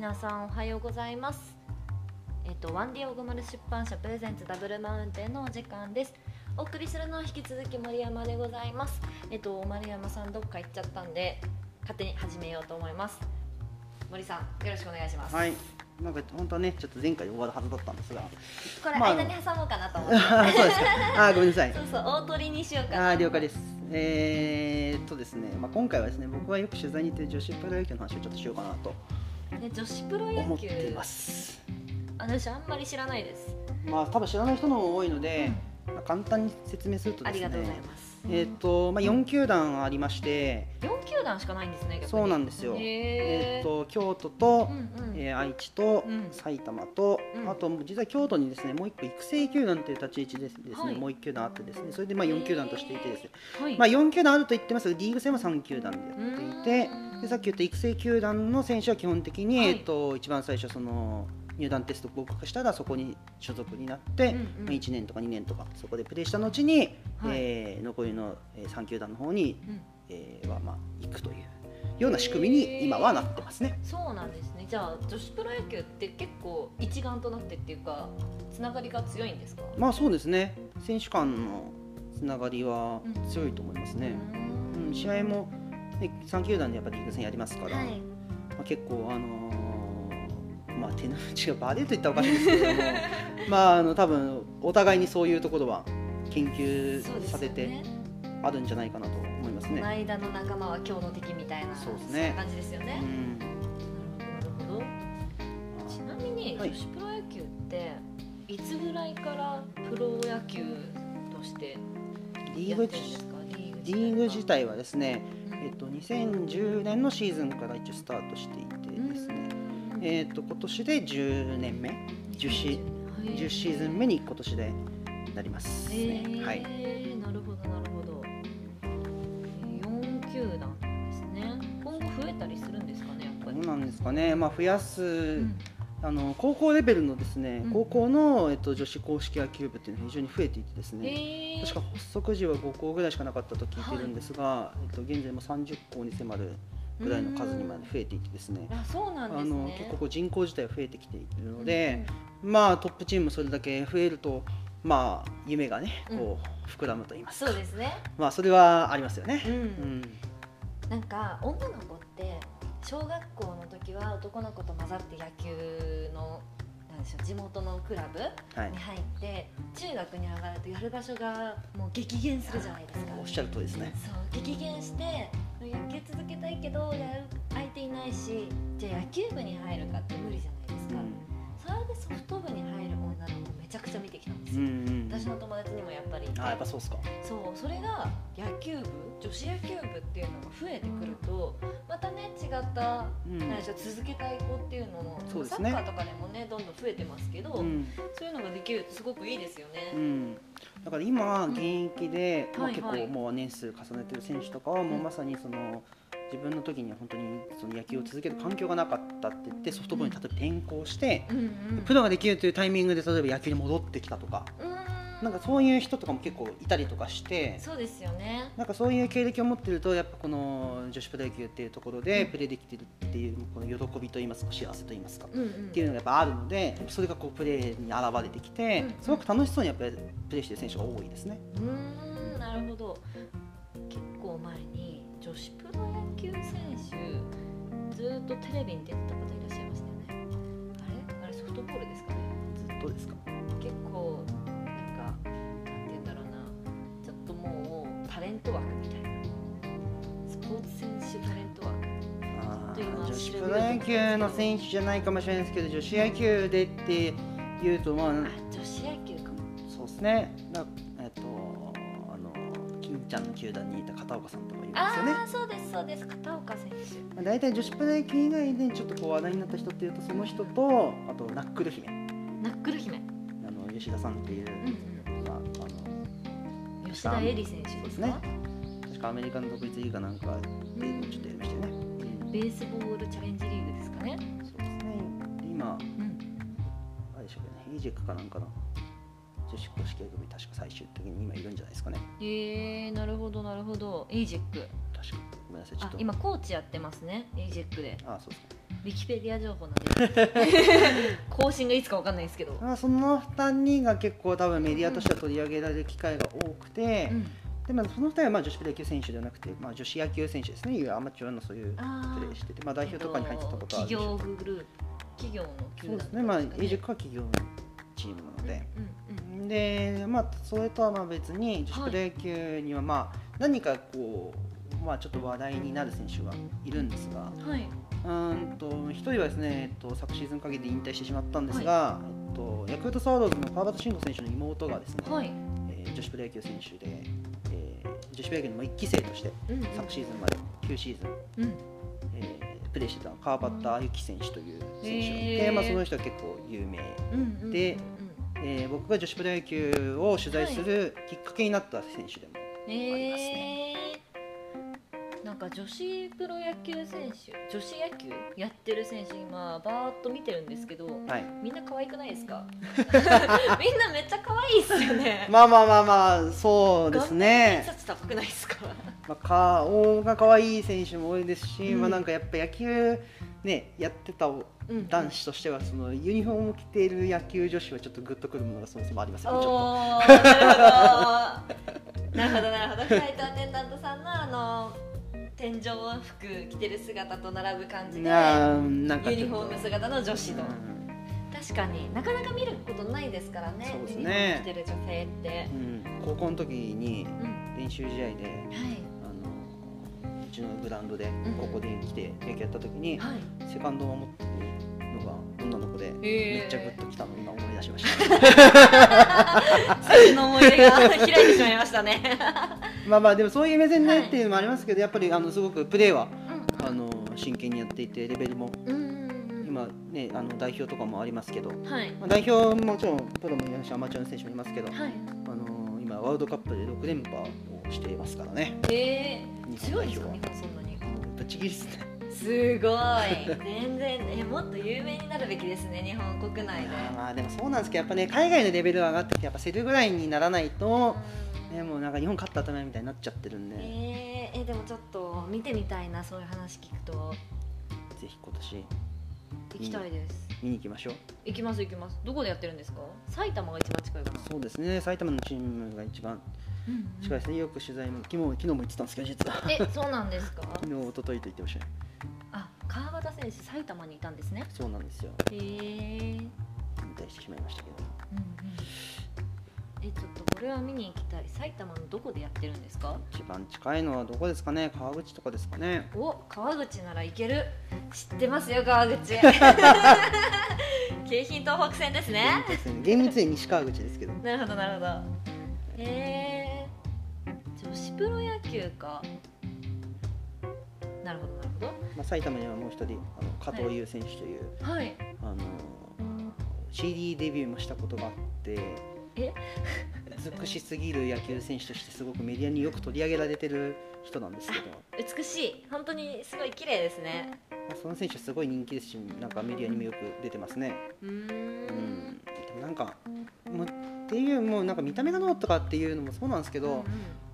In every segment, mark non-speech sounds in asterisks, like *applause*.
皆さんおはようございますえっとワンディオグマル出版社プレゼンツダブルマウンテンのお時間ですお送りするのは引き続き森山でございますえっと丸山さんどっか行っちゃったんで勝手に始めようと思います森さんよろしくお願いしますはい。なんか本当はね、ちょっと前回で終わるはずだったんですが。これまあ間に挟もうかなと思って、あ *laughs* そうですか。あ、ごめんなさいそ。うそう大鳥にしようかなあ、了解です。えー、っとですね、まあ今回はですね、僕はよく取材に行ってる女子プロ野球の話をちょっとしようかなとね女子プロ野球。思っています。私あんまり知らないです。まあ多分知らない人の方も多いので、まあ簡単に説明するとですね。ありがとうございます。えーっと、まあ4球団ありまして、4球団しかないんですねそうなんですよ。えー。っと京都と、うんうん。えー愛知とうん。埼玉と、うん。あと実は京都にですねもう一個育成球団という立ち位置ですですね、はい。もう一球団あってですね。それでまあ4球団としていてですね、はい。まあ、4球団あると言ってますがリーグ戦は3球団でやっていてうんでさっき言った育成球団の選手は基本的に、はい。えっと一番最初その入団テスト合格したらそこに所属になって、うんうん。まあ1年とか2年とかそこでプレーした後に、はい。えー残りのえー3球団の方に、うん。えーはまあ行くというような仕組みに今はなってますね。そうなんですね。じゃあ女子プロ野球って結構一丸となってっていうかつながりが強いんですか？まあそうですね。選手間のつながりは強いと思いますね、ううん、試合も、ね、3球団でやっぱりリーグ戦やりますから、はい。まあ、結構あのーまあ手の内がバレると言ったらおかしいんですけれども *laughs* まああの多分お互いにそういうところは研究させてあるんじゃないかなと思いますこのね。間の仲間は今日の敵みたいなそうですね。感じですよね、うん。なるほどちなみにはい。女子プロ野球っていつぐらいからプロ野球としてリーグやってるんですか？リーグ自体は。ですね、うんえっと、2010年のシーズンから一応スタートしていてですね、うん。えっと今年で10年目。10シはい。10シーズン目に今年でなります、へねー。はい、なるほどなるほど。4球団ですね。今後増えたりするんですかねやっぱり、どうなんですかね、まあ、増やす、うんあの高校レベルのですね、うん。高校の、えっと、女子公式野球部っていうのが非常に増えていてですね、確か発足時は5校ぐらいしかなかったと聞いてるんですが、えっと、現在も30校に迫るぐらいの数にまで増えていてですね、あそうなんあのね結構人口自体は増えてきているので、まあトップチームもそれだけ増えるとまあ夢がねこう膨らむと言いますか、そうですね。まあそれはありますよね。うん、うん。なんか女の子って小学校の時は男の子と混ざって野球のなんでしょう地元のクラブはい。に入って中学に上がるとやる場所がもう激減するじゃないですか。おっしゃる通りですね。そう激減して野球続けたいけどやる相手いないしじゃあ野球部に入るかって無理じゃないですか、それでソフト部に入る女の子めちゃくちゃ見てきたんですうんよ、うん。私の友達あやっぱそうですか。そうそれが野球部女子野球部っていうのが増えてくるとまたね違った、うん。何でしょう続けたい子っていうのもそうですね。サッカーとかでもねどんどん増えてますけど、うん。そういうのができるとすごくいいですよね。うん、だから今現役で、まあ、結構もう年数重ねてる選手とかはもうまさにその自分の時には本当にその野球を続ける環境がなかったって言ってソフトボールに例えば転向して、プロができるというタイミングで例えば野球に戻ってきたとか。うーんなんかそういう人とかも結構いたりとかしてそうですよね。なんかそういう経歴を持ってるとやっぱこの女子プロ野球っていうところでプレーできてるっていうこの喜びといいますか幸せといいますか。うんうんっていうのがやっぱあるのでそれがこうプレーに現れてきて、うんすごく楽しそうにやっぱりプレーしてる選手が多いですね。うーんなるほど結構前に女子プロ野球選手ずーっとテレビに出てた方いらっしゃいましたよねあれ？あれソフトボールですかね？ずっとですか？タレント枠みたいなスポーツ選手タレント枠女子プロ野球の選手じゃないかもしれないですけど女子野球でっていうとまああ女子野球かも。そうですね。なえっとあの金ちゃんの球団にいた片岡さんとかいるんですよね。ああそうですそうです片岡選手まあ、大体女子プロ野球以外でちょっとこう話題になった人っていうとその人とあとナックル姫。ナックル姫、あの吉田さんっていう、うん、吉田絵里選手ですすね。確かアメリカの独立リーグかなんかでちょっとやりましたよね、うん。ベースボールチャレンジリーグですかね。そうですね。で今うん。あれでしょうねエイジェックかなんかの女子公式野球部に確か最終的に今いるんじゃないですかね。えー、なるほどなるほど。エイジェック。確か。ごめんなさいちょっと。あ今コーチやってますねエイジェックで。あそうですかウィキペディア情報なんで。*laughs* 更新がいつかわかんないですけど、まあその2人が結構多分メディアとしては取り上げられる機会が多くて、うん、でまあ、その2人はまあ女子プロ野球選手ではなくて、まあ、女子野球選手ですね。いうアマチュアのそういうあプレーしてて、まあ、代表とかに入ってたことはある企し業グループ企業の球団そうですね。まあエイジェッククは企業のチームなので、うんうん。でまあそれとはまあ別に女子プロ野球にはまあ何かこうまあちょっと話題になる選手がいるんですがうん、はい。うーんと一人はですね、えっと、昨シーズン限りで引退してしまったんですが、えっと、ヤクルトスワローズの川端慎吾選手の妹がですね、はい、えー女子プロ野球選手で、えー女子プロ野球の1期生としてうんうん。昨シーズンまで9シーズン、うん。えープレーしてた川端由紀選手という選手がいて、へー。まあ、その人は結構有名、うんうんうんでえー僕が女子プロ野球を取材するきっかけになった選手でも、えー、なんか女子プロ野球選手女子野球？やってる選手今バーッと見てるんですけど、はい、みんな可愛くないですか？*laughs* みんなめっちゃ可愛いっすよね。まあまあまあまあそうですね。高くないですか？まあ、顔が可愛い選手も多いですし、うん。まあなんかやっぱ野球ねやってたうん。男子としてはそのユニフォームを着ている野球女子はちょっとグッとくるものがそもそもありますよねちょっおーなるほどなるほど。なるほどフライトアテンダントさんのあの天井服着てる姿と並ぶ感とじでユニフォーム姿の女子の、うん。確かになかなか見ることないですからねそうですね。ユニフォーム着てる女性って。う、ん。高校の時にうん。練習試合ではい。あのうちのグラウンドでん。ここで来て野球やった時に、はい。セカンドを守ってるのが女の子で、めっちゃグッときたのを今思い出しました。*laughs* 先の思い出が開いてしまいましたねまあまあでもそういう目線でっていうのもありますけどやっぱりあのすごくプレーはうあの真剣にやっていてレベルも。今ねあの代表とかもありますけど、はい。まあ、代表ももちろんプロもいるしアマチュアの選手もいますけど、はい。あの今ワールドカップで6連覇をしていますからね。えー、強いんですか日本そんなに。ぶっちぎりですねすごい。*laughs* 全然えもっと有名になるべきですね日本国内で。まあでもそうなんですけどやっぱね海外のレベルが上がってきてやっぱ競るぐらいにならないと、ね、もうなんか日本勝ったためみたいになっちゃってるんで、えー、えでもちょっと見てみたいなそういう話聞くと。ぜひ今年。行きたいです。見に行きましょう。行きます行きます。どこでやってるんですか？埼玉が一番近いかな。そうですね。埼玉のチームが一番近いですね。よく取材も昨日昨日も言ってたんですけど実は。えそうなんですか？*laughs* 昨日一昨日と言ってましたねあ川端選手埼玉にいたんですね。そうなんですよ。へえうん引退してしまいましたけど。うんえちょっとこれは見に行きたい埼玉のどこでやってるんですか？一番近いのはどこですかね？川口とかですかね。お川口なら行ける。知ってますよ川口。*laughs* 京浜東北線ですね。厳密に西川口ですけど。なるほどなるほど。へえ女子プロ野球かなるほどなるほまあ、埼玉にはもう一人あの加藤優選手という、どはい。あの CD デビューもしたことがあってえ？美しすぎる野球選手としてすごくメディアによく取り上げられてる人なんですけど、美しい。本当にすごい綺麗ですね。まあ、その選手すごい人気ですしなんかメディアにもよく出てますね。うん。ん、でもなんかもうっていうもうなんか見た目がどうとかっていうのもそうなんですけど、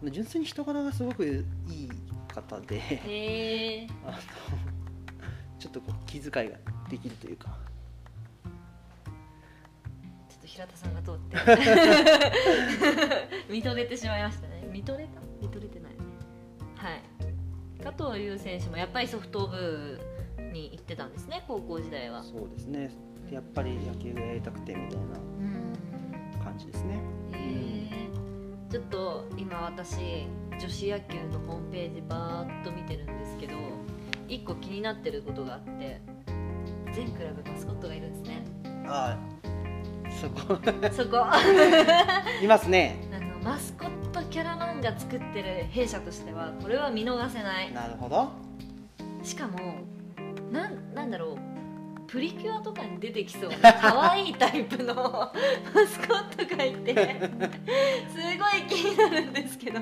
純粋に人柄がすごくいい方であの *laughs* ちょっとこう気遣いができるというか。ちょっと平田さんが通って。*laughs* 見とれてしまいましたね。見とれた？見とれてないはい。加藤優選手もやっぱりソフト部に行ってたんですね高校時代は。そうですね。でやっぱり野球がやりたくてみたいうん。な感じですね。へえちょっと今私女子野球のホームページバーッと見てるんですけど一個気になってることがあって全クラブマスコットがいるんですね。ああそこ。そこ。*laughs* いますね。あのマスコットキャラ漫画作ってる弊社としてはこれは見逃せない。なるほど。しかもなんなんだろうプリキュアとかに出てきそうな可愛いタイプの *laughs* マスコットがいてすごい気になるんですけど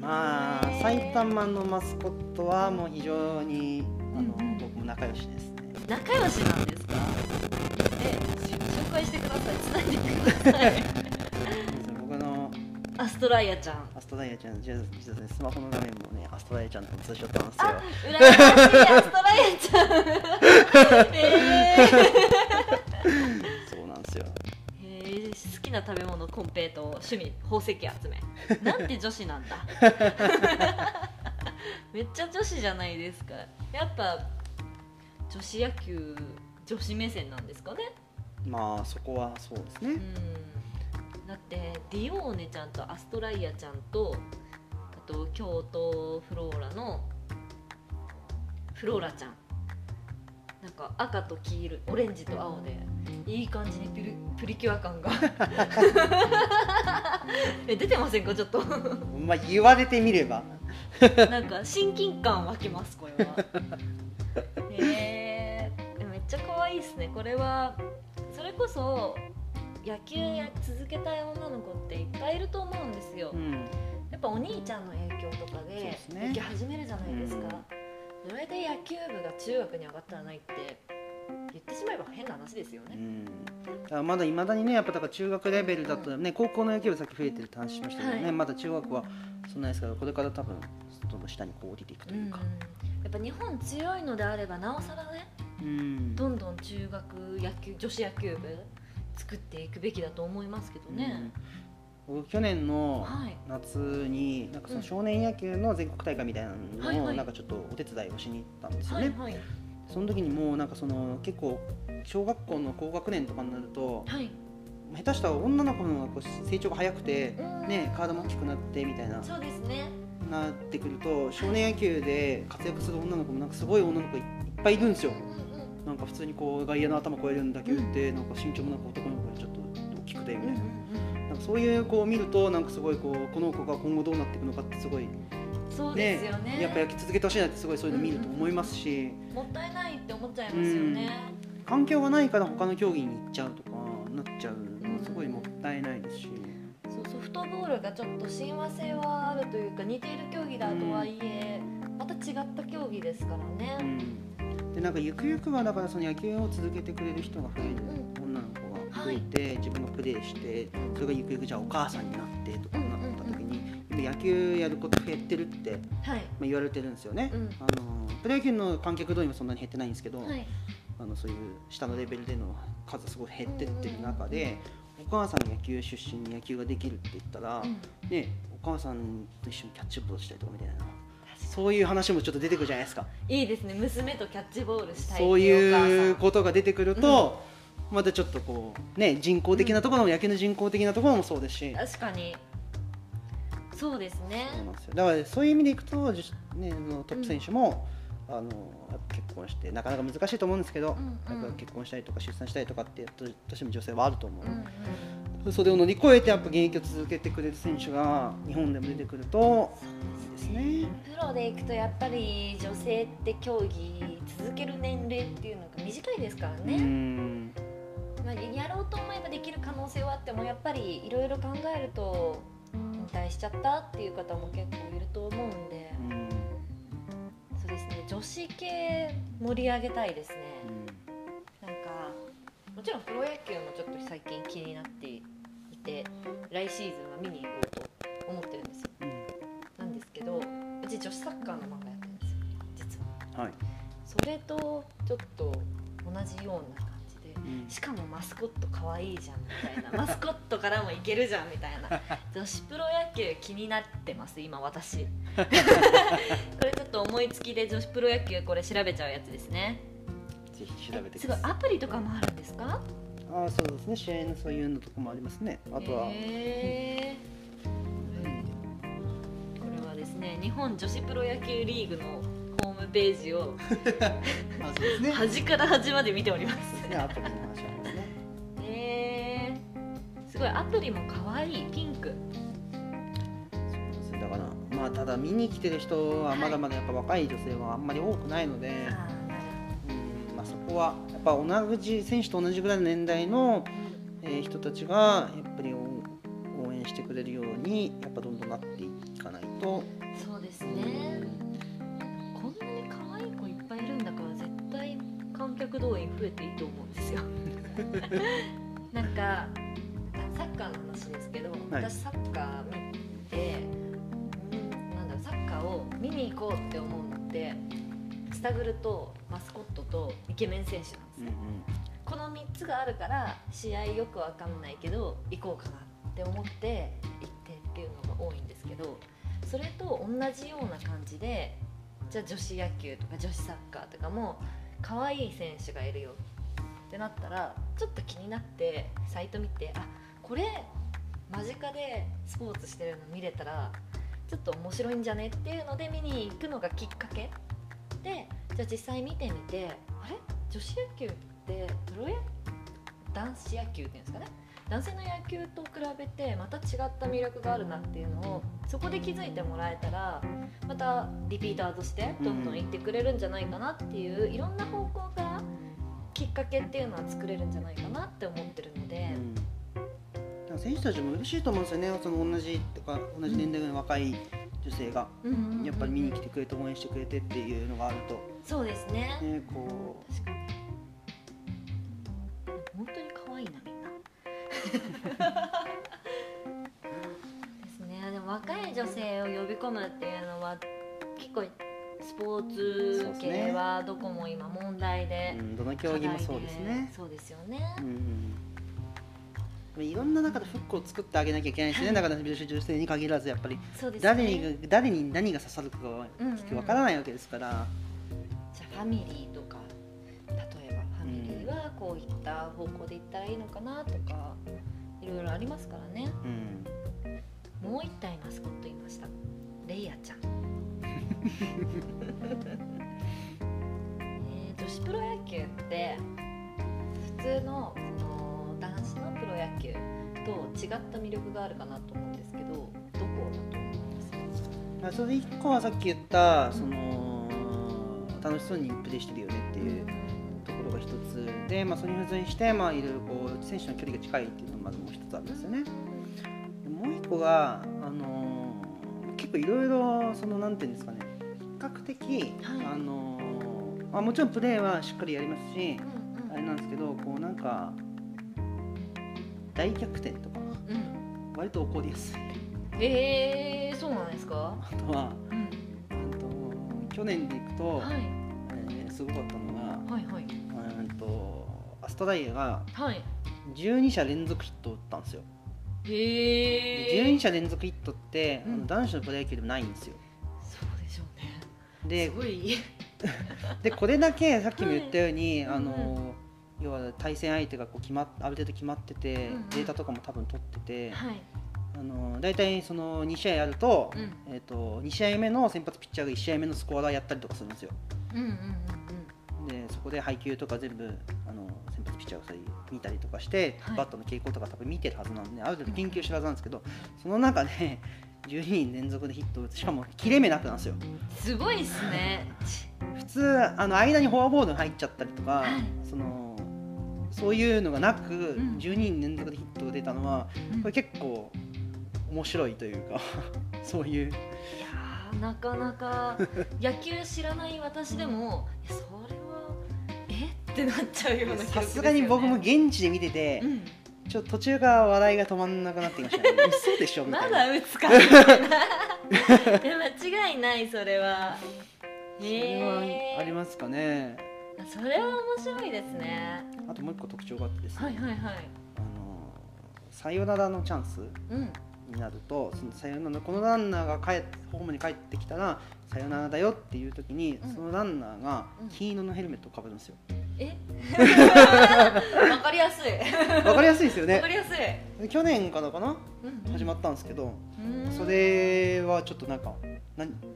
まあ埼玉のマスコットはもう非常にあの、うんうん僕も仲良しですね。仲良しなんですか？え紹介してください。つないでください。僕のあアストライアちゃん。アストライアちゃんじ実はねスマホの画面もねアストライアちゃんのツーショットなんですよ。あ羨ましいアストライアちゃん。*laughs* えー好きな食べ物コンペイト趣味宝石集め。*laughs* なんて女子なんだ。*laughs* めっちゃ女子じゃないですか。やっぱ女子野球女子目線なんですかね。まあそこはそうですね。うん。だってディオーネちゃんとアストライアちゃんとあと京都フローラのフローラちゃん。なんか赤と黄色オレンジと青でいい感じにプリプリキュア感が。*laughs* え出てませんかちょっと。まあ言われてみれば。なんか親近感湧きますこれは。へえめっちゃ可愛いですね。これはそれこそ野球や続けたい女の子っていっぱいいると思うんですよ。うん。やっぱお兄ちゃんの影響とかで野球始めるじゃないですか、うん。それで野球部が中学に上がったらないって言ってしまえば変な話ですよね、うん。まだいまだにねやっぱだから中学レベルだとね高校の野球部さっき増えてるって話しましたけどね、はい。まだ中学はそんなですからこれから多分どんどん下にこう降りていくとうんいうか、やっぱ日本強いのであればなおさらねうん。どんどん中学野球女子野球部作っていくべきだと思いますけどね、僕去年のはい。夏になんかその少年野球の全国大会みたいなのをなんかちょっとお手伝いをしに行ったんですよね、その時にもうなんかその結構小学校の高学年とかになるとはい、下手したら女の子の方が成長が早くてうん。ね体も大きくなってみたいなそうですね。なってくると少年野球で活躍する女の子もなんかすごい女の子いっぱいいるんですよ。うんうん。なんか普通にこう外野の頭越えるんだけ打ってなんか身長もなんか男の子よりちょっと大きくてみたいな。なんかそういう子を見るとなんかすごいこうこの子が今後どうなっていくのかってすごいそうですよね。やっぱ野球続けてほしいなってすごいそういうの見ると思いますし、もったいないって思っちゃいますよね、環境がないから他の競技に行っちゃうとかなっちゃうのはすごいもったいないですし、そうソフトボールがちょっと親和性はあるというか似ている競技だとはいえ、また違った競技ですからうね、ん、でなんかゆくゆくはだからその野球を続けてくれる人が増える、女の子が増えて、自分がプレーしてそれがゆくゆくじゃあお母さんになってとか野球やること減ってるって、まはい、あ、言われてるんですよね、うん。あのプロ野球の観客動員はそんなに減ってないんですけど、はい、あのそういう下のレベルでの数すごい減ってってる中で、お母さんが野球出身に野球ができるって言ったら、うん。ね、お母さんと一緒にキャッチボールしたりとかみたいな。そういう話もちょっと出てくるじゃないですか。いいですね。娘とキャッチボールしたいそういうことが出てくると、またちょっとこうね人工的なところも、野球の人工的なところもそうですし、確かにそうですね。だからそういう意味でいくと、じね、トップ選手も、あのやっぱ結婚してなかなか難しいと思うんですけど、うんうん。やっぱ結婚したりとか出産したりとかってどうしても女性はあると思う、うんうん、それを乗り越えてやっぱ現役を続けてくれる選手が日本でも出てくるといいですね。プロでいくとやっぱり女性って競技続ける年齢っていうのが短いですからうね、ん。まあ、やろうと思えばできる可能性はあってもやっぱりいろいろ考えると引退しちゃったっていう方も結構いると思うんで、うんそうですね。女子系盛り上げたいですね、なんかもちろんプロ野球もちょっと最近気になっていて来シーズンは見に行こうと思ってるんですよ。うん。なんですけどうち女子サッカーの漫画やってるんですよ実は。はい。それとちょっと同じようなしかもマスコット可愛いじゃんみたいな。*laughs* マスコットからもいけるじゃんみたいな。女子プロ野球気になってます今私。*laughs* これちょっと思いつきで女子プロ野球これ調べちゃうやつですね。ぜひ調べてすごいアプリとかもあるんですか？ああそうですね。試合のそういうのとかもありますね。あとは、へー。これはですね日本女子プロ野球リーグのホームページを *laughs* ね。端から端まで見ております。ねアプリの話ありますねすごいアプリも可愛いピンク。そうですだからまあただ見に来てる人はまだまだやっぱ若い女性はあんまり多くないので、あーなるうんまあ、そこはやっぱ同じ選手と同じぐらいの年代の、えー人たちがやっぱり応応援してくれるようにやっぱどんどんなっていかないと、そうですね。こんなに可愛い子いっぱいいるんだから絶対観客動員増えていいと思うんですよ。*laughs* *laughs* なんかカーの話ですけど、はい。私サッカー見見に行こうって思うのってスタグルとマスコットとイケメン選手なんですよ、うんうん。この3つがあるから試合よくわかんないけど行こうかなって思って行ってっていうのが多いんですけどそれと同じような感じでじゃあ女子野球とか女子サッカーとかも可愛い選手がいるよってなったらちょっと気になってサイト見てあこれ間近でスポーツしてるの見れたらちょっと面白いんじゃねっていうので見に行くのがきっかけ。でじゃあ実際見てみてあれ？女子野球ってプロ野男子野球っていうんですかね？男性の野球と比べてまた違った魅力があるなっていうのをそこで気づいてもらえたらまたリピーターとしてどんどん行ってくれるんじゃないかなっていういろんな方向からきっかけっていうのは作れるんじゃないかなって思ってるので。選手たちも嬉しいと思うんですよね。その同じとか同じ年代の若い女性がやっぱり見に来てくれて応援してくれてっていうのがあると。そうですね。ねこ確かに。本当に可愛いなみんな。ですね。でも若い女性を呼び込むっていうのは結構スポーツ系はどこも今問題う、でうん、どの競技もそうですね。そうですよね。うんいろんな中でフックを作ってあげなきゃいけないですねだから女性に限らずやっぱり誰に誰に何が刺さるかがわからないわけですから、じゃあファミリーとか例えばファミリーはこういった方向で行ったらいいのかなとかいろいろありますからね。うん、もう一体マスコットいました。レイヤちゃん *laughs* った魅力があるかなと思うんですけどどこだと思います？まあそれで一個はさっき言ったその楽しそうにプレーしてるよねっていうところが一つで、まあ、それに付随して、まあ、いろいろこう選手の距離が近いっていうのがまずもう一つあるんですよね。でもう一個が、あのー結構いろいろそのなんていうんですかね比較的、はい。あのーまあ、もちろんプレーはしっかりやりますしうんあれなんですけどこうなんか大逆転と割と起こりやすい。えー、そうなんですか、あとは、うん。あと去年でいくと、はい。えーすごかったのが、はいはい。うんとアストライアがはい。12者連続ヒットを打ったんですよ。へでえ12者連続ヒットって、うん。男子のプロ野球でもないんですよ。そうでしょうね。ですごい。*laughs* でこれだけさっきも言ったように、はい。あの要は対戦相手がこう決まっある程度決まってて、うんうん。データとかも多分取ってて、はい。あの大体その2試合やると,、うん。えー、と2試合目の先発ピッチャーが1試合目のスコアラーやったりとかするんですよ。うんうんうんでそこで配球とか全部あの先発ピッチャーがそれ見たりとかして、はい。バットの傾向とか多分見てるはずなんである程度研究してるはずなんですけど、その中で *laughs* 12人連続でヒットを打つしかも切れ目なくなんですよ。うんすごいっすね。普通あの間にフォアボールが入っちゃったりとか、はい。そのそういうのがなく、ん。12人連続でヒットが出たのはうん。これ結構面白いというか *laughs* そういう。いやーなかなか野球知らない私でもいやそれはえってなっちゃうような気がさすがに僕も現地で見てて、うん。ちょっと途中から笑いが止まんなくなってきましたね。*laughs* 嘘でしょみたまいな。だ打つかみたいな間違いないそれはそれはありますかね。それは面白いですね。あともう一個特徴があってですね、はいはいはい。あのサヨナラのチャンスうん。になると、そのサヨナラこのランナーが帰っホームに帰ってきたらサヨナラだよっていう時に、うん。そのランナーがうん。金色のヘルメットをかぶるんですよ。え？*laughs* わかりやすい。わかりやすいですよね。わか。りやすい、で去年からかな？うん始まったんですけど、うん。それはちょっとなんか何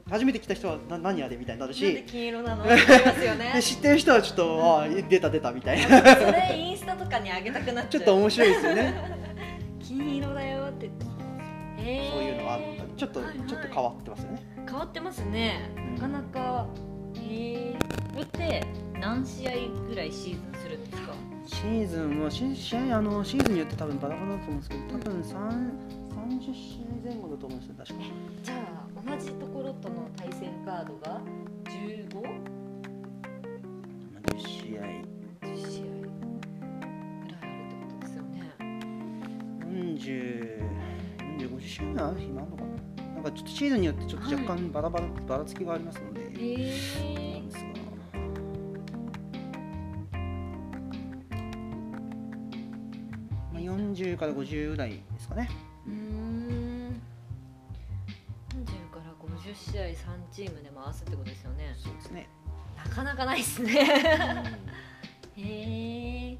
初めて来た人はな何あれみたいになるなんでし。金色なの？*laughs* わかりますよね。で知ってる人はちょっと、あ出た出たみたいな。それインスタとかに上げたくなっちゃう。ちょっと面白いですよね。金色だよって。へー。そういうのがあったりちょっと、はいはい。ちょっと変わってますよね。変わってますね。うん。なかなかへえこれって何試合ぐらいシーズンするんですか？シーズンはシ試合あのシーズンによって多分バラバラだと思うんですけど多分3 30試合前後だと思うんですよ確か。じゃあ同じところとの対戦カードが 15?10 10試合。試合。ぐらいあるってことですよね。40 45試合ある日もあるのかななんかちょっとシーズンによってちょっと若干バラバラ、ばらつきがありますので、へなえんですが。まあ、40から50ぐらいですかね。試合3チームで回すってことですよね。そうですね。なかなかないですね。へえいや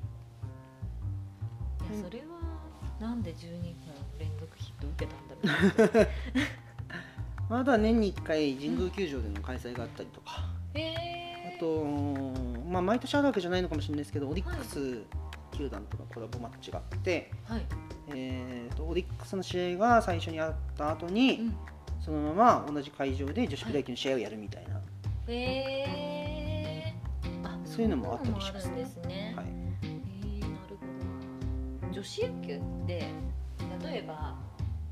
それはなんで12本連続ヒット受けたんだろう。まあ、あとは年に1回神宮球場での開催があったりとか、へえあと、まあ、毎年あるわけじゃないのかもしれないですけどオリックス球団とのコラボマッチがあって、はい、えー、とオリックスの試合が最初にあった後に、うん、そのまま同じ会場で女子プロ野球の試合をやるみたいな、へえあそういうのもあったりしますそういうのもあるんですね、はい、へえなるほど。女子野球って例えば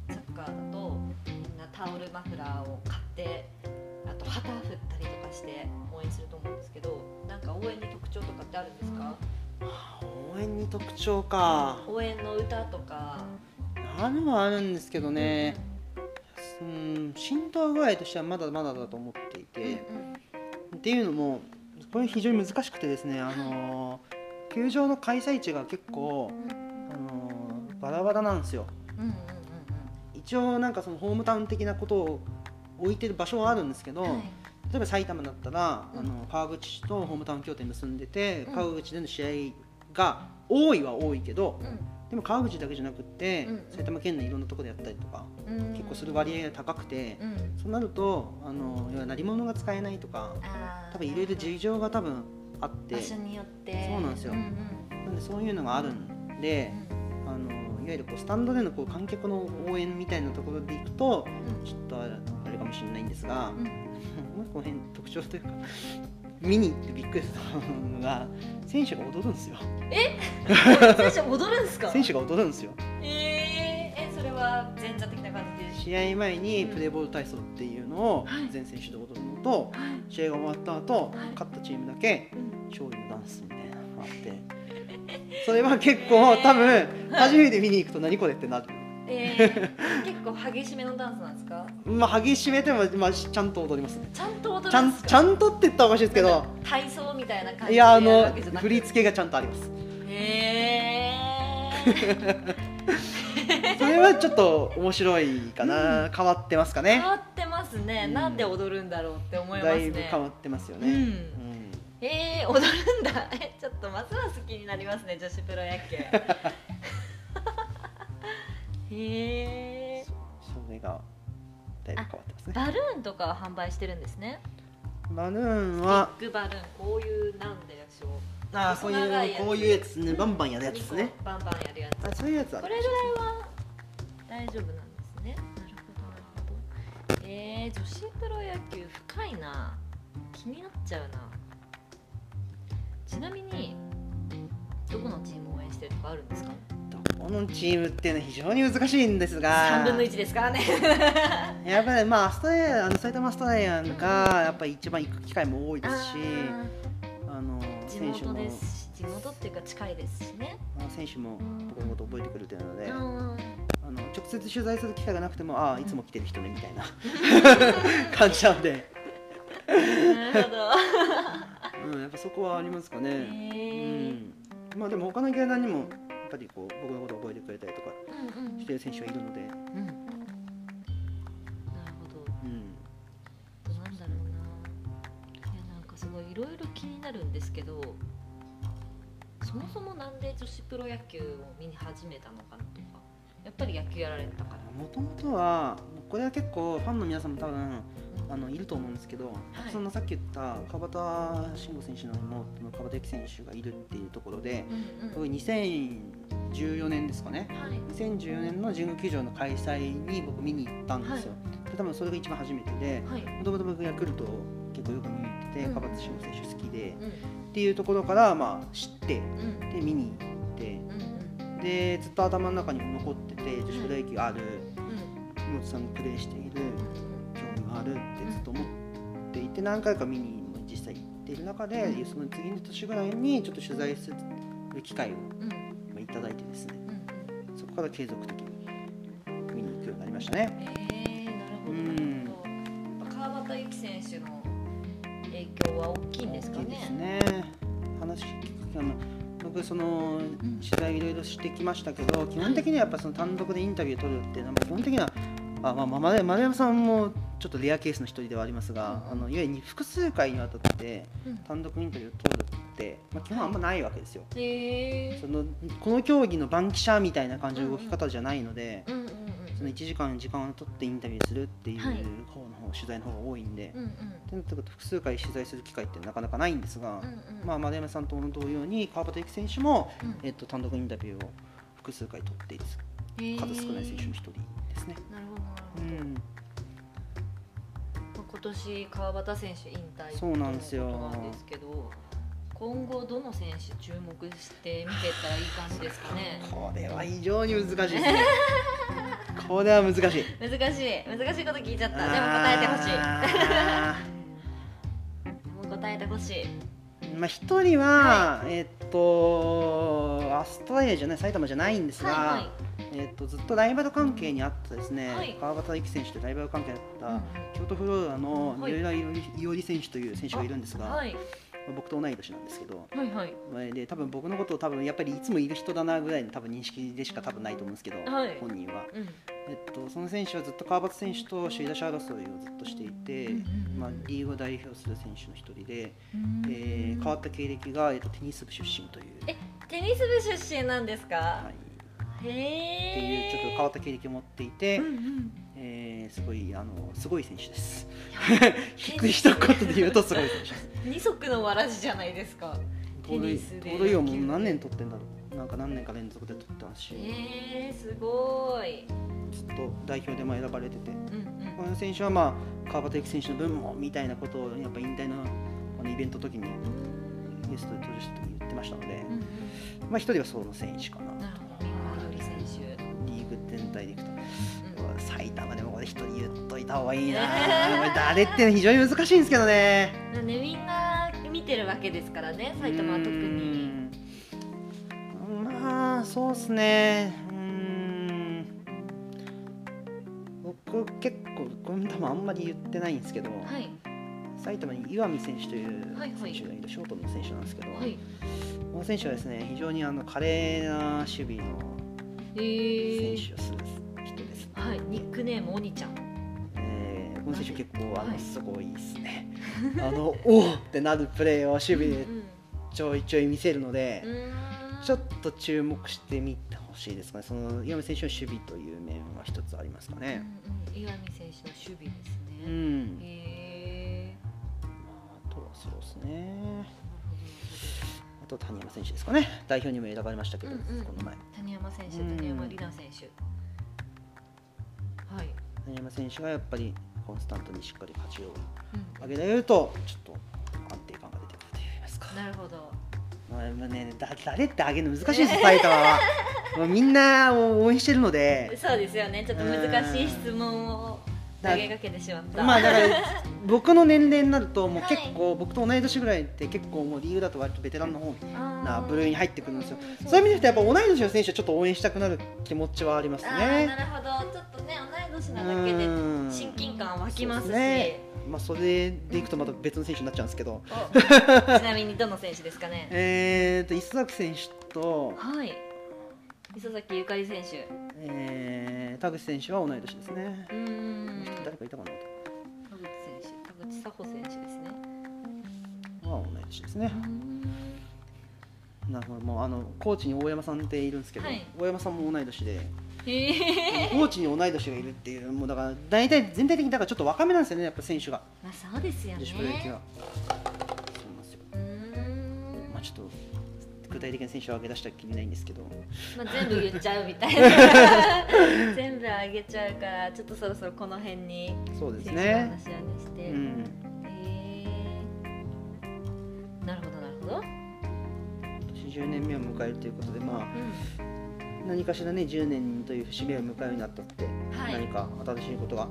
サッカーだとみんなタオルマフラーを買ってあと旗振ったりとかして応援すると思うんですけどなんか応援に特徴とかってあるんですか？応援に特徴か。応援の歌とか。あるはあるんですけどね。うん浸透具合としてはまだまだだと思っていて、っていうのもこれ非常に難しくてですねあの球場の開催地が結構あのバラバラなんですよ。うんうんうん一応なんかそのホームタウン的なことを置いてる場所はあるんですけど、うんはい。例えば埼玉だったら、うん。あの川口市とホームタウン協定結んでて、うん。川口での試合が多いは多いけどうでも川口だけじゃなくって、うん埼玉県内いろんなところでやったりとか、んうん。結構する割合が高くて、うん。そうなるとあのいわゆる鳴り物が使えないとか多分いろいろ事情が多分あって場所によって。そうなんですよ。うんうん。なんでそういうのがあるんで、あのいわゆるこうスタンドでのこう観客の応援みたいなところでいくとうん。ちょっとあれかもしれないんですが、うん。*laughs* もうこの辺特徴というか見に行ってびっくりしたのが選手が踊るんですよ。*laughs* 選手踊るんですか？選手が踊るんですよ。えー、えそれは前座的な感じで？試合前にプレーボール体操っていうのをはい。全選手で踊るのとはい。試合が終わった後はい。勝ったチームだけうん。勝利のダンスみたいなのがあって。それは結構多分 *laughs* 初めて見に行くと何これってなるえー、*laughs* 結構激しめのダンスなんですか？まあ激しめでも、まあ、ちゃんと踊りますね。ちゃんと踊ちゃんちゃんとって言ったらおかしいですけど体操みたいな感じでいやあの振り付けがちゃんとあります。へえ *laughs* それはちょっと面白いかな、変わってますかね。変わってますね、うん。なんで踊るんだろうって思いますだねいぶ変わってますよね、うん。うん。えー、踊るんだ。えちょっとますます気になりますね女子プロ野球へえそれがだいぶ変わってますね。バルーンとかは販売してるんですね。バルーンはビッグバルーンこういうなんでしょうあーこういうこういうやつね。バンバンやるやつですね。バンバンやるやつ。あそういうやつはこれぐらいは大丈夫なんですね。なるほどなるほど。えー、女子プロ野球深いな。気になっちゃうな。ちなみにどこのチームを応援してるとかあるんですか？どこのチームっていうのは非常に難しいんですが。3分の1ですからね。*laughs* やっぱりまあアストラリアあの埼玉ストラリアンがやっぱり一番行く機会も多いですしああのー地選手も元です。し地元っていうか近いですしね。選手も僕のこと覚えてくれてるので、うんあの直接取材する機会がなくてもああいつも来てる人ねみたいな。*laughs* 感じなんで、なるほど。うん、やっぱそこはありますかね、へうーん、まあでも他の球団にもぱりこう僕のことを覚えてくれたりとかしてる選手がいるので、うんなるほど。うん、あとなんだろうな。いやなんかすごいいろいろ気になるんですけどそもそもなんで女子プロ野球を見に始めたのかなとかやっぱり野球やられてたから。もともとはこれは結構ファンの皆さんも多分あのいると思うんですけど、そのさっき言った川端慎吾選手の妹の川端由紀選手がいるっていうところで、うんうん。これ2014年ですかね。はい。2014年の神宮球場の開催に僕見に行ったんですよ、で多分それが一番初めてではい。もともと僕ヤクルト結構よく見に行っててうん。川端慎吾選手好きで、うん。っていうところからまあ知ってうん。で見に行ってでずっと頭の中にも残ってて女子プロ野球あるうん。妹さんがプレーしている興味があるってずっと思っていて何回か見にも実際行っている中でうん。その次の年ぐらいにちょっと取材する機会をいただいてですね。うん。そこから継続的に見に行くようになりましたね。えー、なるほどうん之選手の影響は大きいんですかね。ね。話聞くあの僕その取材いろいろしてきましたけど基本的にはやっぱその単独でインタビューを取るっていうのは基本的にはあ、まあ、まあ丸丸山さんもちょっとレアケースの一人ではありますが、あのいわゆる複数回にわたってうん。単独インタビューを取るって、まあ、基本あんまないわけですよ。へえそのこの競技の番記者みたいな感じの動き方じゃないので、うんうんその1時間時間を取ってインタビューするっていうはい。方の方、取材の方が多いんで、うんうん。とにかく複数回取材する機会ってなかなかないんですが、うんうん。まあ、丸山さんと同様に川端幸選手も、うん。えっと、単独インタビューを複数回取っている数少ない選手の一人ですね。なるほどなるほど。うん。まあ今年川端選手引退そうなんですよなんですけど今後どの選手注目して見てったらいい感じですかね？これは非常に難しいですね。*laughs* これは難しい。難しい。難しいこと聞いちゃった。でも答えてほしい。*laughs* も答えてほしい。ーまあ一人は、えっとアストラリアじゃない埼玉じゃないんですが、はいはい。えっとずっとライバル関係にあったですね、はい。川端幸選手とライバル関係にあった、うん。京都フローラのはい。三浦伊織選手という選手がいるんですが、はい僕と同い年なんですけど、はいはい。まあで多分僕のことを多分やっぱりいつもいる人だなぐらいの多分認識でしか多分ないと思うんですけど、はい。本人は、うん。えっと、その選手はずっと川端選手と首位打者争いをずっとしていて、うんうんうんまあ、リーグを代表する選手の一人で、うん。えー変わった経歴が、えっと、テニス部出身という。えテニス部出身なんですか、はい。へえっていうちょっと変わった経歴を持っていて、うんうんえーすごいあのすごい選手です。テ *laughs* 低い一言で言うとすごい選手です。二足のわらじじゃないですか。テ盗塁盗塁王も何年取ってんだろう。なんか何年か連続で取ってますし、へえすごい。ずっと代表でも選ばれてて、うんうん。この選手はまあ川端幸選手の分もみたいなことをやっぱ引退のあのイベントの時にゲストで登場した時に言ってましたので、うんうん。まあ一人はその選手かな。なるほどリーグ全体でいくと、うん埼玉でもこれ一人言っといた方がいいな。これ誰って非常に難しいんですけどね。なんでみんな見てるわけですからね埼玉は特に。まあそうですね。うーん。僕結構これ多分あんまり言ってないんですけど、はい。埼玉に岩見選手という選手がいる、ショートの選手なんですけど、はいこの選手はですね非常にあの華麗な守備の選手をする人です、はいニックネームおにちゃんえーこの選手結構あの、はいすごいですねあのおーってなるプレーを守備でうんちょいちょい見せるので、ちょっと注目してみてほしいですかね。その岩見選手の守備という面は一つありますかね。うんうん岩見選手の守備ですうねん。へえあとはそうですね。あと谷山選手ですかね。代表にも選ばれましたけど、うんうんこの前。谷山選手うん谷山里奈選手はい谷山選手がやっぱりコンスタントにしっかり勝ちをうん上げられると、ちょっと安定感が出てくると言いますか。なるほどまあまあね、だ誰ってあげるの難しいです、埼玉は。*laughs* もうみんなを応援してるので。そうですよねちょっと難しい質問を投げかけてしまった。まあだから *laughs* 僕の年齢になるともうはい。結構、僕と同い年ぐらいって結構もうリーグだと割とベテランの方な部類に入ってくるんですよ。うんそういう意味で言うとやっぱ同い年の選手はちょっと応援したくなる気持ちはありますあーなね。るほど。ちょっとね同い年なだけでうん。親近感湧きますし。まあそれでいくとまた別の選手になっちゃうんですけど、お *laughs* ちなみにどの選手ですかね？えーと磯崎選手と、はい。磯崎ゆかり選手。えー田口選手は同い年ですね。う。ーん誰かいたかな。田口選手田口佐穂選手ですね。は同い年ですね。う。ん。なるほど。もうあのコーチに大山さんっているんですけど、はい。大山さんも同い年で。へえ。コーチに同い年がいるっていう、もうだから大体全体的にだからちょっと若めなんですよね、やっぱ選手が、まあそうですよね。女子プロ野球は。そうなんですよ。うーんまあちょっと具体的な選手を挙げ出したらきりないんですけど、まあ、全部言っちゃうみたいな。*laughs* 全部あげちゃうからちょっとそろそろこの辺にそうですね。話はねして、うん。へえなるほどなるほど、今年10年目を迎えるということで、まあう何かしらね、10年という節目を迎えるようになったって、はい。何か新しいことが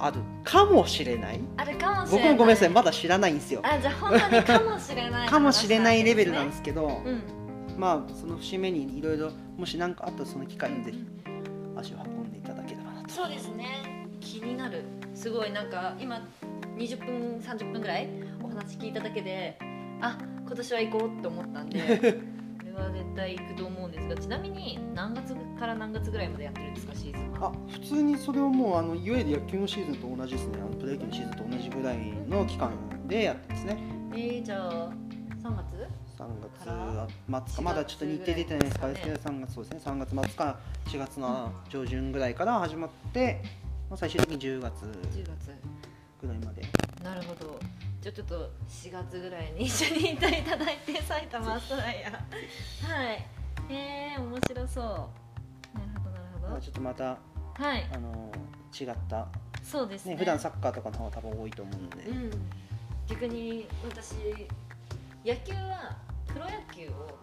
あるかもしれない。ん、あるかもしれない。僕もごめんなさい、まだ知らないんですよ。あじゃあ本当にかもしれない。*laughs* かもしれないレベルなんでですけど、すね。まあその節目にいろいろもし何かあったらその機会にぜひ足を運んでいただければなと。そうですね。気になる。すごいなんか今20分30分ぐらいお話聞いただけであ今年は行こうって思ったんで *laughs* は絶対行くと思うんですがちなみに何月から何月ぐらいまでやってるんですかシーズンは？あ普通にそれをもうあのいわゆる野球のシーズンと同じですね。あのプロ野球のシーズンと同じぐらいの期間でやってますね。えー、じゃあ3月？3月末か。まだちょっと日程出てないですから4月ぐらい3月そうですね。3月末から4月の上旬ぐらいから始まって、まあ、最終的に10月10月。ぐらいまで。なるほどじゃあちょっと4月ぐらいに一緒にいていただいて埼玉アストライア。はい。えー、面白そう。なるほどなるほど。まあちょっとまたはい。あの違った、そうですね。ね、普段サッカーとかの方が多分多いと思うので、うん。逆に私野球はプロ野球を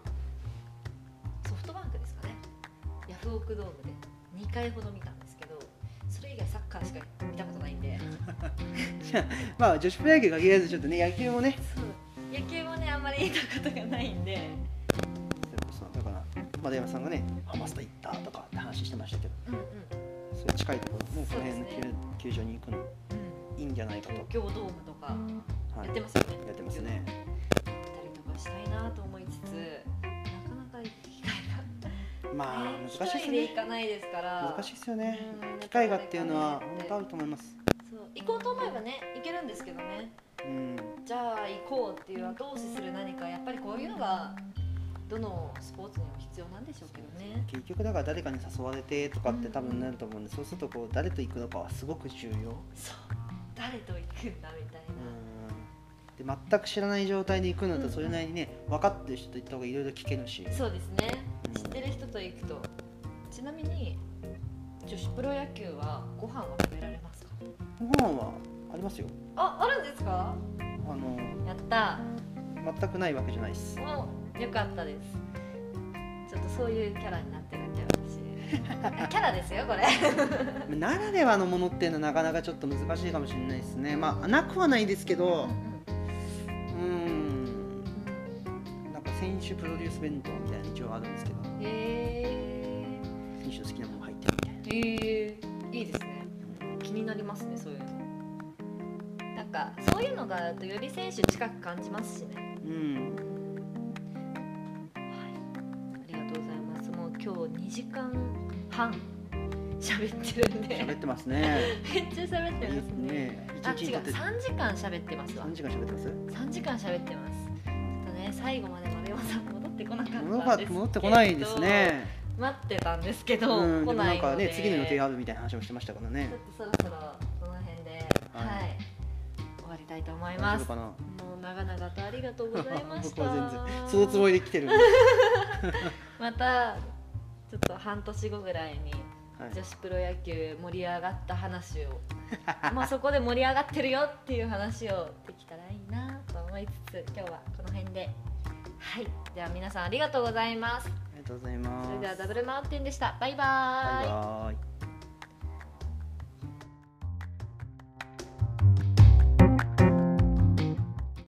ソフトバンクですかね。ヤフオクドームで2回ほど見た。んですけどそれ以外サッカーしか見たことないんで。*laughs* じゃあまあ女子プロ野球限らずちょっとね野球もね。野球もねあんまり見たことがないんで。だから丸山さんがねハマスタ行ったとかって話してましたけど。うんうん。そういう近いところねこの辺の球球場に行くのうん。いいんじゃないかと、東京ドームとかはい。やってますよね、やってますね。行ったりとかしたいなと思いつつまあね難しいです一人で行ねかないですから。難しいですよね。うん機会がっていうのは本当あると思います。そう。行こうと思えばね行けるんですけどね。うん。じゃあ行こうっていう後押しする何かやっぱりこういうのがどのスポーツにも必要なんでしょうけどね。結局だから誰かに誘われてとかって多分なると思うんでそうするとこう誰と行くのかはすごく重要。そう。誰と行くんだみたいうんで全く知らない状態で行くのとそれなりにね分かってる人と行った方がいろいろ聞けるし。なそうですね。うん。知ってる人と行くと。ちなみに女子プロ野球はご飯は食べられますか？ご飯はありますよ。ああるんですか？あのやった。全くないわけじゃないです。およかったです。ちょっとそういうキャラになってるんで私キャラですよこれ。*laughs* ならではのものっていうのはなかなかちょっと難しいかもしれないですね。まあなくはないですけどうんなんか選手プロデュース弁当みたいなの一応あるんですけどへえ選手の好きなもの入ってるみたいな。へえいいですね。気になりますねそういうの。なんかそういうのがあるとより選手近く感じますしね。うん。はい。ありがとうございます。もう今日2時間半喋ってるんで。喋ってますね。*laughs* めっちゃ喋ってますね。ね。あ違う一日にとって3時間喋ってますわ。3時間喋ってます？3時間喋ってます。ちょっとね最後までこなかったん戻です戻ってこないですね。待ってたんですけど、うんで来もなんかないので。ね次の予定があるみたいな話もしてましたからね。ちょっとそろそろこの辺で、はい。終わりたいと思います。もう長々とありがとうございました。僕は全然そのつもりで来てる *laughs* またちょっと半年後ぐらいにはい。女子プロ野球盛り上がった話を。まあそこで盛り上がってるよっていう話をできたらいいなと思いつつ今日はこの辺ではい。では皆さんありがとうございます。ありがとうございます。それではダブルマウンテンでした。バイバイ